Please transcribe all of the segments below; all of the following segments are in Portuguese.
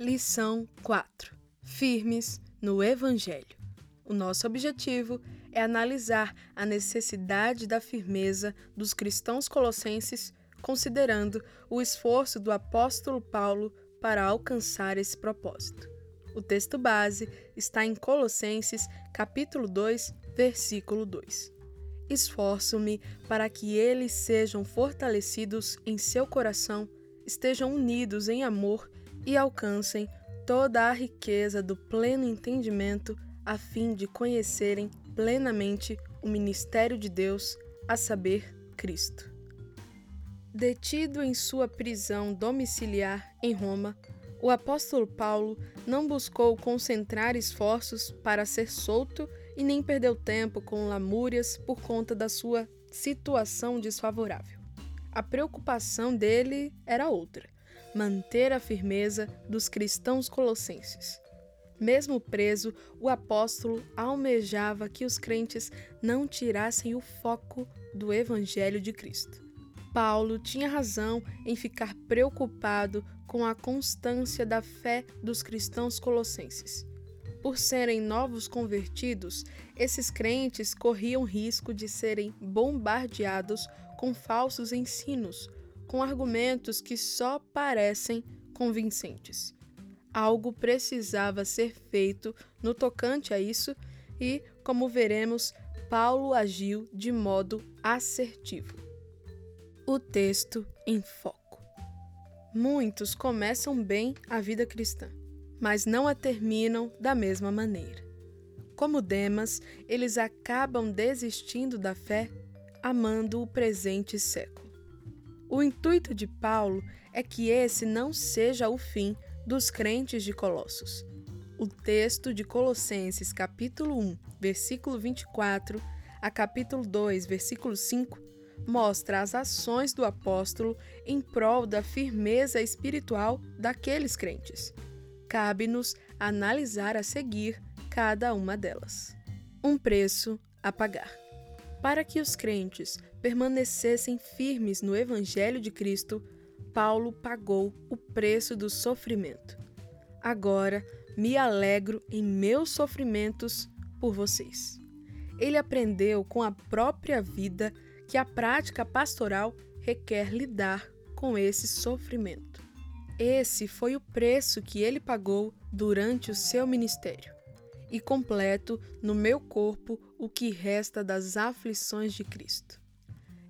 Lição 4: Firmes no Evangelho. O nosso objetivo é analisar a necessidade da firmeza dos cristãos colossenses, considerando o esforço do apóstolo Paulo para alcançar esse propósito. O texto base está em Colossenses, capítulo 2, versículo 2. Esforço-me para que eles sejam fortalecidos em seu coração, estejam unidos em amor e alcancem toda a riqueza do pleno entendimento, a fim de conhecerem plenamente o ministério de Deus, a saber, Cristo. Detido em sua prisão domiciliar em Roma, o apóstolo Paulo não buscou concentrar esforços para ser solto e nem perdeu tempo com lamúrias por conta da sua situação desfavorável. A preocupação dele era outra manter a firmeza dos cristãos colossenses. Mesmo preso, o apóstolo almejava que os crentes não tirassem o foco do Evangelho de Cristo. Paulo tinha razão em ficar preocupado com a constância da fé dos cristãos colossenses. Por serem novos convertidos, esses crentes corriam risco de serem bombardeados com falsos ensinos, com argumentos que só parecem convincentes. Algo precisava ser feito no tocante a isso e, como veremos, Paulo agiu de modo assertivo. O texto em foco. Muitos começam bem a vida cristã, mas não a terminam da mesma maneira. Como Demas, eles acabam desistindo da fé, amando o presente século. O intuito de Paulo é que esse não seja o fim dos crentes de Colossos. O texto de Colossenses, capítulo 1, versículo 24, a capítulo 2, versículo 5, mostra as ações do apóstolo em prol da firmeza espiritual daqueles crentes. Cabe-nos analisar a seguir cada uma delas. Um preço a pagar. Para que os crentes permanecessem firmes no Evangelho de Cristo, Paulo pagou o preço do sofrimento. Agora me alegro em meus sofrimentos por vocês. Ele aprendeu com a própria vida que a prática pastoral requer lidar com esse sofrimento. Esse foi o preço que ele pagou durante o seu ministério e completo no meu corpo o que resta das aflições de Cristo.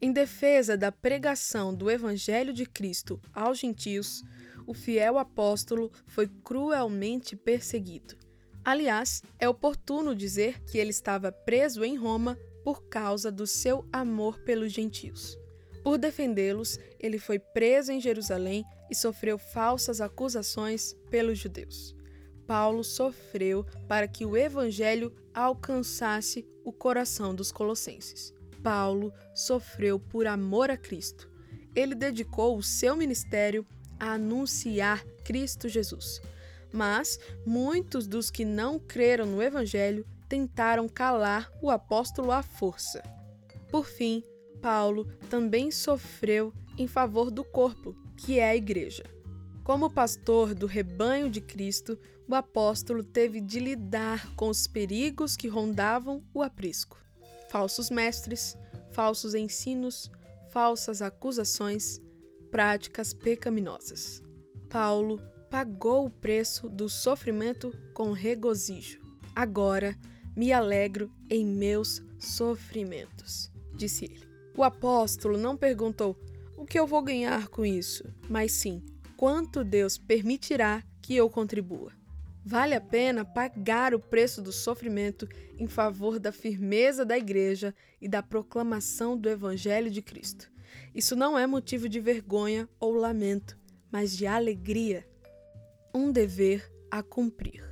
Em defesa da pregação do Evangelho de Cristo aos gentios, o fiel apóstolo foi cruelmente perseguido. Aliás, é oportuno dizer que ele estava preso em Roma por causa do seu amor pelos gentios. Por defendê-los, ele foi preso em Jerusalém e sofreu falsas acusações pelos judeus. Paulo sofreu para que o evangelho alcançasse o coração dos colossenses. Paulo sofreu por amor a Cristo. Ele dedicou o seu ministério a anunciar Cristo Jesus. Mas muitos dos que não creram no evangelho tentaram calar o apóstolo à força. Por fim, Paulo também sofreu em favor do corpo, que é a igreja. Como pastor do rebanho de Cristo, o apóstolo teve de lidar com os perigos que rondavam o aprisco: falsos mestres, falsos ensinos, falsas acusações, práticas pecaminosas. Paulo pagou o preço do sofrimento com regozijo. Agora me alegro em meus sofrimentos, disse ele. O apóstolo não perguntou o que eu vou ganhar com isso, mas sim quanto Deus permitirá que eu contribua. Vale a pena pagar o preço do sofrimento em favor da firmeza da Igreja e da proclamação do Evangelho de Cristo. Isso não é motivo de vergonha ou lamento, mas de alegria. Um dever a cumprir.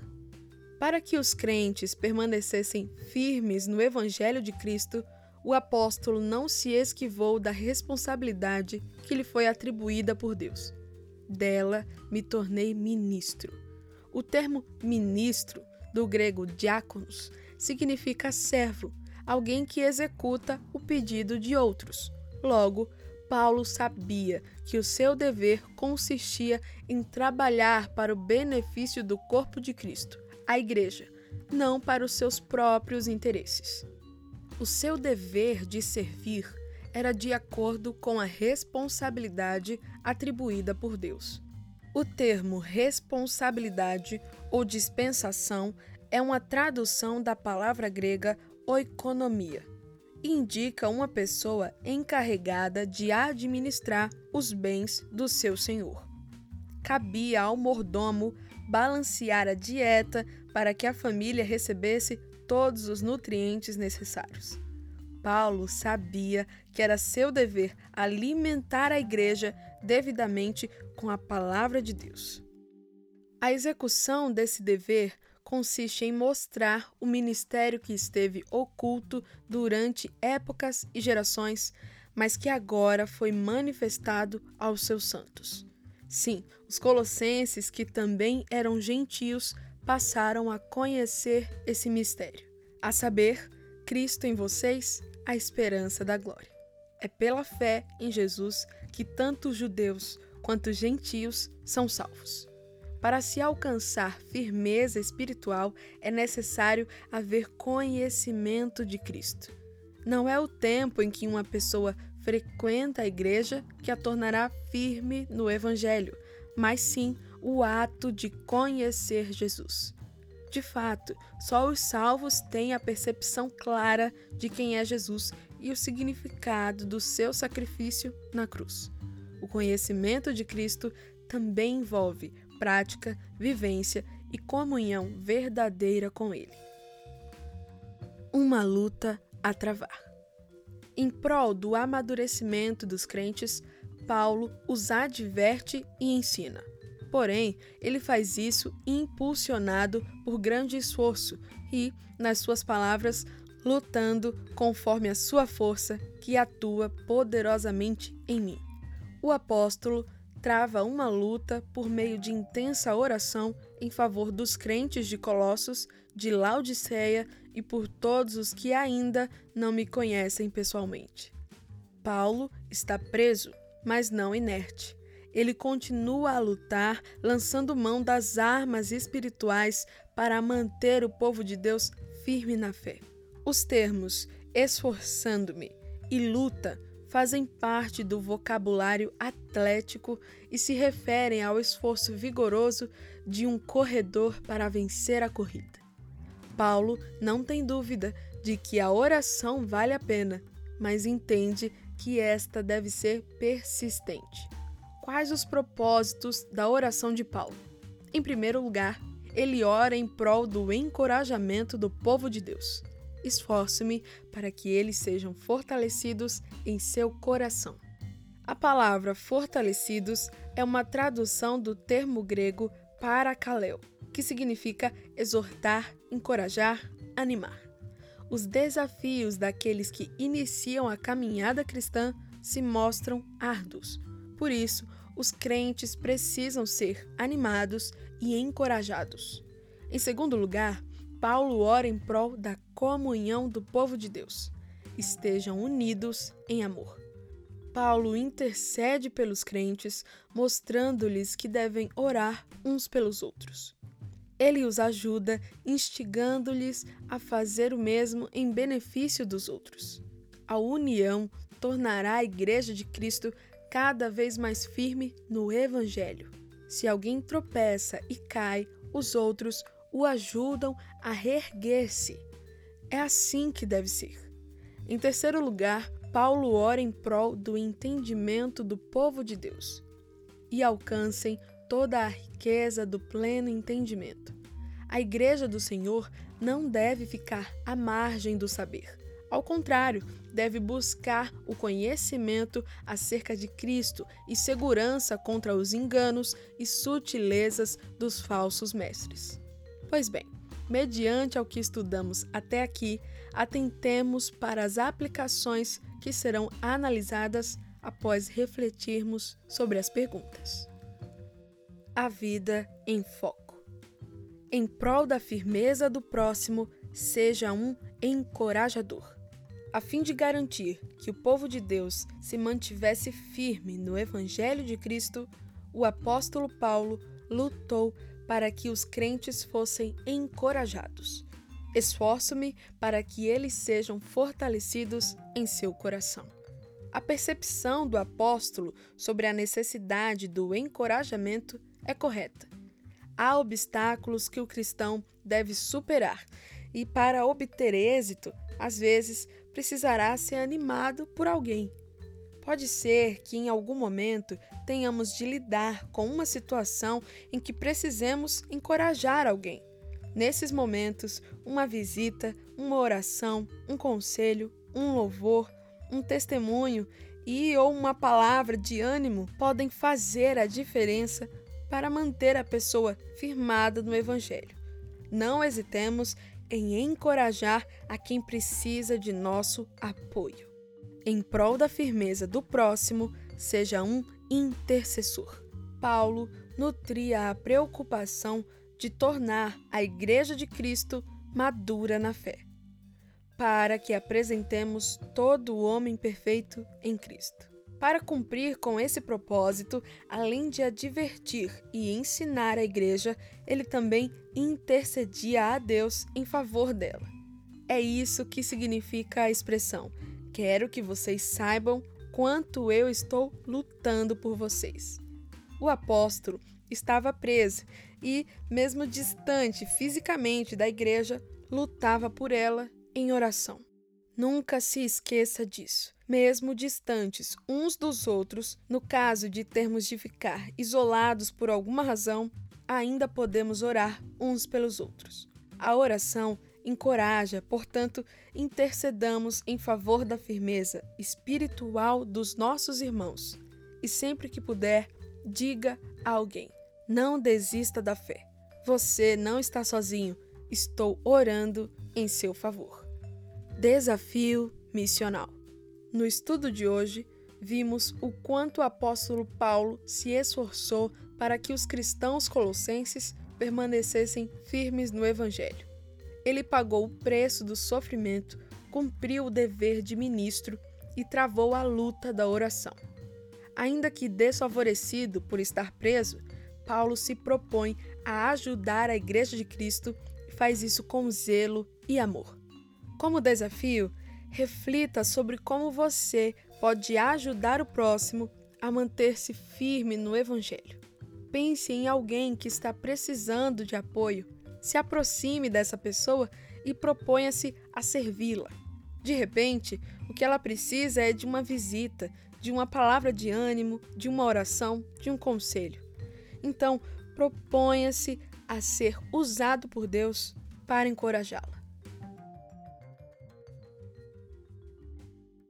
Para que os crentes permanecessem firmes no Evangelho de Cristo, o apóstolo não se esquivou da responsabilidade que lhe foi atribuída por Deus. Dela me tornei ministro. O termo ministro, do grego diáconos, significa servo, alguém que executa o pedido de outros. Logo, Paulo sabia que o seu dever consistia em trabalhar para o benefício do corpo de Cristo, a Igreja, não para os seus próprios interesses. O seu dever de servir era de acordo com a responsabilidade atribuída por Deus. O termo responsabilidade ou dispensação é uma tradução da palavra grega oikonomia e indica uma pessoa encarregada de administrar os bens do seu senhor. Cabia ao mordomo balancear a dieta para que a família recebesse todos os nutrientes necessários. Paulo sabia que era seu dever alimentar a igreja devidamente com a palavra de Deus. A execução desse dever consiste em mostrar o ministério que esteve oculto durante épocas e gerações, mas que agora foi manifestado aos seus santos. Sim, os colossenses, que também eram gentios, passaram a conhecer esse mistério, a saber, Cristo em vocês, a esperança da glória. É pela fé em Jesus que tanto judeus quanto gentios são salvos. Para se alcançar firmeza espiritual, é necessário haver conhecimento de Cristo. Não é o tempo em que uma pessoa frequenta a igreja que a tornará firme no Evangelho, mas sim o ato de conhecer Jesus. De fato, só os salvos têm a percepção clara de quem é Jesus e o significado do seu sacrifício na cruz. O conhecimento de Cristo também envolve prática, vivência e comunhão verdadeira com Ele. Uma luta a travar. Em prol do amadurecimento dos crentes, Paulo os adverte e ensina. Porém, ele faz isso impulsionado por grande esforço e, nas suas palavras, lutando conforme a sua força que atua poderosamente em mim. O apóstolo trava uma luta por meio de intensa oração em favor dos crentes de Colossos, de Laodiceia e por todos os que ainda não me conhecem pessoalmente. Paulo está preso, mas não inerte ele continua a lutar, lançando mão das armas espirituais para manter o povo de Deus firme na fé. Os termos esforçando-me e luta fazem parte do vocabulário atlético e se referem ao esforço vigoroso de um corredor para vencer a corrida. Paulo não tem dúvida de que a oração vale a pena, mas entende que esta deve ser persistente. Quais os propósitos da oração de Paulo? Em primeiro lugar, ele ora em prol do encorajamento do povo de Deus. Esforço-me para que eles sejam fortalecidos em seu coração. A palavra fortalecidos é uma tradução do termo grego parakaleo, que significa exortar, encorajar, animar. Os desafios daqueles que iniciam a caminhada cristã se mostram árduos, por isso, os crentes precisam ser animados e encorajados. Em segundo lugar, Paulo ora em prol da comunhão do povo de Deus. Estejam unidos em amor. Paulo intercede pelos crentes, mostrando-lhes que devem orar uns pelos outros. Ele os ajuda, instigando-lhes a fazer o mesmo em benefício dos outros. A união tornará a Igreja de Cristo cada vez mais firme no Evangelho. Se alguém tropeça e cai, os outros o ajudam a reerguer-se. É assim que deve ser. Em terceiro lugar, Paulo ora em prol do entendimento do povo de Deus e alcancem toda a riqueza do pleno entendimento. A Igreja do Senhor não deve ficar à margem do saber. Ao contrário, deve buscar o conhecimento acerca de Cristo e segurança contra os enganos e sutilezas dos falsos mestres. Pois bem, mediante ao que estudamos até aqui, atentemos para as aplicações que serão analisadas após refletirmos sobre as perguntas. A vida em foco. Em prol da firmeza do próximo, seja um encorajador. A fim de garantir que o povo de Deus se mantivesse firme no Evangelho de Cristo, o apóstolo Paulo lutou para que os crentes fossem encorajados. Esforço-me para que eles sejam fortalecidos em seu coração. A percepção do apóstolo sobre a necessidade do encorajamento é correta. Há obstáculos que o cristão deve superar, e para obter êxito, às vezes precisará ser animado por alguém. Pode ser que em algum momento tenhamos de lidar com uma situação em que precisemos encorajar alguém. Nesses momentos, uma visita, uma oração, um conselho, um louvor, um testemunho e ou uma palavra de ânimo podem fazer a diferença para manter a pessoa firmada no evangelho. Não hesitemos em encorajar a quem precisa de nosso apoio. Em prol da firmeza do próximo, seja um intercessor. Paulo nutria a preocupação de tornar a Igreja de Cristo madura na fé, para que apresentemos todo o homem perfeito em Cristo. Para cumprir com esse propósito, além de advertir e ensinar a igreja, ele também intercedia a Deus em favor dela. É isso que significa a expressão: Quero que vocês saibam quanto eu estou lutando por vocês. O apóstolo estava preso e, mesmo distante fisicamente da igreja, lutava por ela em oração. Nunca se esqueça disso. Mesmo distantes uns dos outros, no caso de termos de ficar isolados por alguma razão, ainda podemos orar uns pelos outros. A oração encoraja, portanto, intercedamos em favor da firmeza espiritual dos nossos irmãos. E sempre que puder, diga a alguém: não desista da fé. Você não está sozinho. Estou orando em seu favor. Desafio missional. No estudo de hoje, vimos o quanto o apóstolo Paulo se esforçou para que os cristãos colossenses permanecessem firmes no Evangelho. Ele pagou o preço do sofrimento, cumpriu o dever de ministro e travou a luta da oração. Ainda que desfavorecido por estar preso, Paulo se propõe a ajudar a Igreja de Cristo e faz isso com zelo e amor. Como desafio, reflita sobre como você pode ajudar o próximo a manter-se firme no Evangelho. Pense em alguém que está precisando de apoio, se aproxime dessa pessoa e proponha-se a servi-la. De repente, o que ela precisa é de uma visita, de uma palavra de ânimo, de uma oração, de um conselho. Então, proponha-se a ser usado por Deus para encorajá-la.